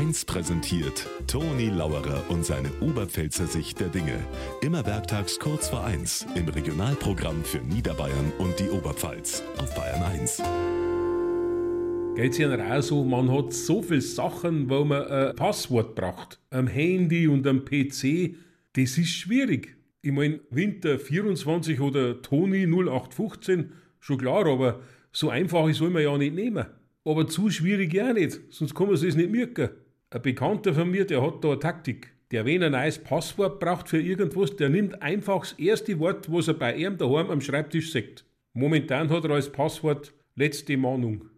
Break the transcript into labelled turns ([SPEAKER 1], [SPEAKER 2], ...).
[SPEAKER 1] 1 präsentiert Toni Lauerer und seine Oberpfälzer Sicht der Dinge. Immer werktags kurz vor 1 im Regionalprogramm für Niederbayern und die Oberpfalz auf Bayern 1.
[SPEAKER 2] Geht's Ihnen auch man hat so viele Sachen, wo man ein Passwort braucht. Am Handy und am PC, das ist schwierig. Ich mein, Winter 24 oder Toni 0815, schon klar, aber so einfach soll man ja nicht nehmen. Aber zu schwierig ja nicht, sonst kann man es nicht merken. Ein Bekannter von mir, der hat da eine Taktik. Der, wenn ein neues Passwort braucht für irgendwas, der nimmt einfach das erste Wort, was er bei ihm daheim am Schreibtisch sagt. Momentan hat er als Passwort letzte Mahnung.